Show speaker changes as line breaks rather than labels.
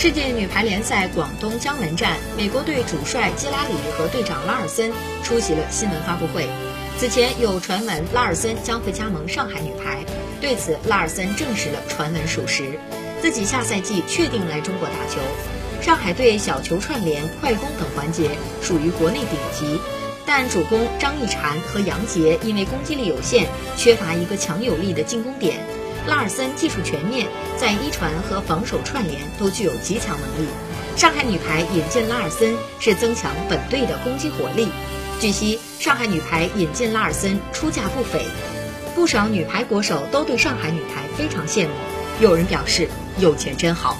世界女排联赛广东江门站，美国队主帅基拉里和队长拉尔森出席了新闻发布会。此前有传闻拉尔森将会加盟上海女排，对此拉尔森证实了传闻属实，自己下赛季确定来中国打球。上海队小球串联、快攻等环节属于国内顶级，但主攻张艺婵和杨洁因为攻击力有限，缺乏一个强有力的进攻点。拉尔森技术全面，在一传和防守串联都具有极强能力。上海女排引进拉尔森是增强本队的攻击火力。据悉，上海女排引进拉尔森出价不菲，不少女排国手都对上海女排非常羡慕。有人表示：“有钱真好。”